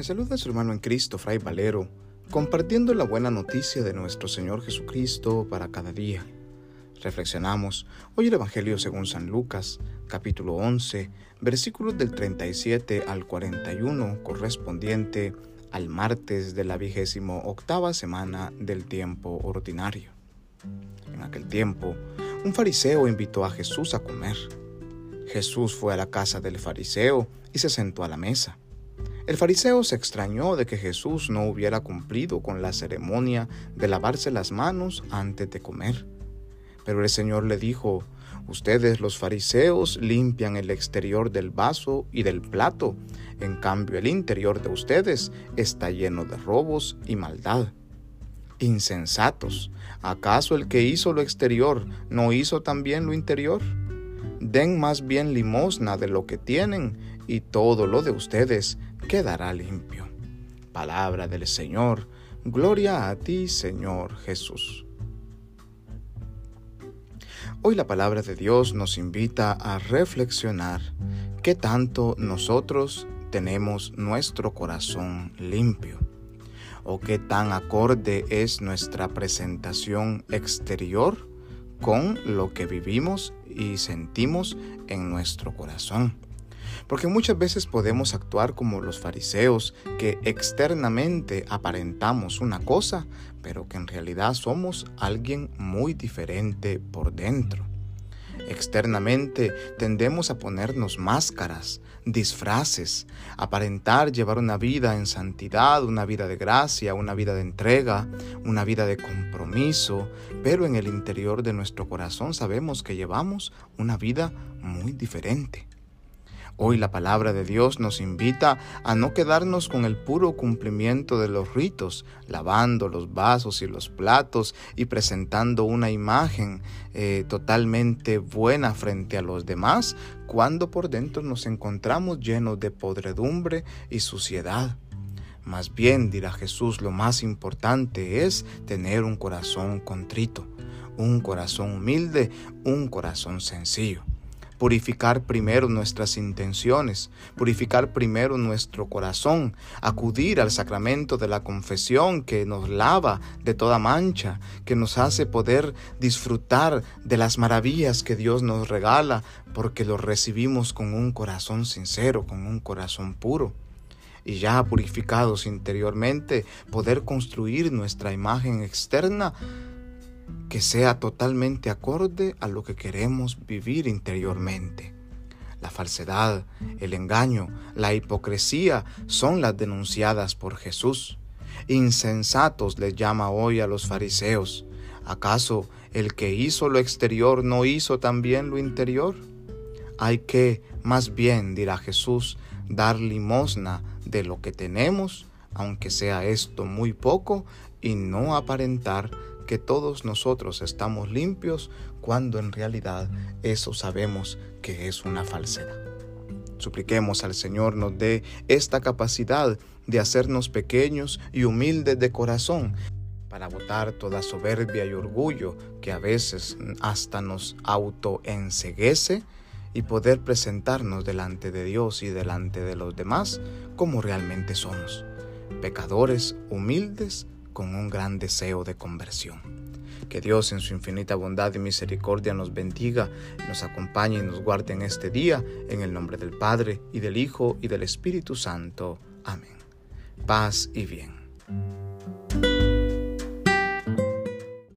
Le saluda su hermano en Cristo, Fray Valero, compartiendo la buena noticia de nuestro Señor Jesucristo para cada día. Reflexionamos hoy el Evangelio según San Lucas, capítulo 11, versículos del 37 al 41, correspondiente al martes de la vigésimo octava semana del tiempo ordinario. En aquel tiempo, un fariseo invitó a Jesús a comer. Jesús fue a la casa del fariseo y se sentó a la mesa. El fariseo se extrañó de que Jesús no hubiera cumplido con la ceremonia de lavarse las manos antes de comer. Pero el Señor le dijo, Ustedes los fariseos limpian el exterior del vaso y del plato, en cambio el interior de ustedes está lleno de robos y maldad. Insensatos, ¿acaso el que hizo lo exterior no hizo también lo interior? Den más bien limosna de lo que tienen y todo lo de ustedes quedará limpio. Palabra del Señor, gloria a ti Señor Jesús. Hoy la palabra de Dios nos invita a reflexionar qué tanto nosotros tenemos nuestro corazón limpio o qué tan acorde es nuestra presentación exterior con lo que vivimos y sentimos en nuestro corazón. Porque muchas veces podemos actuar como los fariseos, que externamente aparentamos una cosa, pero que en realidad somos alguien muy diferente por dentro. Externamente tendemos a ponernos máscaras, disfraces, aparentar llevar una vida en santidad, una vida de gracia, una vida de entrega, una vida de compromiso, pero en el interior de nuestro corazón sabemos que llevamos una vida muy diferente. Hoy la palabra de Dios nos invita a no quedarnos con el puro cumplimiento de los ritos, lavando los vasos y los platos y presentando una imagen eh, totalmente buena frente a los demás, cuando por dentro nos encontramos llenos de podredumbre y suciedad. Más bien, dirá Jesús, lo más importante es tener un corazón contrito, un corazón humilde, un corazón sencillo purificar primero nuestras intenciones, purificar primero nuestro corazón, acudir al sacramento de la confesión que nos lava de toda mancha, que nos hace poder disfrutar de las maravillas que Dios nos regala, porque lo recibimos con un corazón sincero, con un corazón puro. Y ya purificados interiormente, poder construir nuestra imagen externa que sea totalmente acorde a lo que queremos vivir interiormente. La falsedad, el engaño, la hipocresía son las denunciadas por Jesús. Insensatos les llama hoy a los fariseos. ¿Acaso el que hizo lo exterior no hizo también lo interior? Hay que, más bien, dirá Jesús, dar limosna de lo que tenemos, aunque sea esto muy poco, y no aparentar que todos nosotros estamos limpios cuando en realidad eso sabemos que es una falsedad. Supliquemos al Señor nos dé esta capacidad de hacernos pequeños y humildes de corazón para botar toda soberbia y orgullo que a veces hasta nos autoenseguece y poder presentarnos delante de Dios y delante de los demás como realmente somos, pecadores humildes con un gran deseo de conversión. Que Dios en su infinita bondad y misericordia nos bendiga, nos acompañe y nos guarde en este día, en el nombre del Padre, y del Hijo, y del Espíritu Santo. Amén. Paz y bien.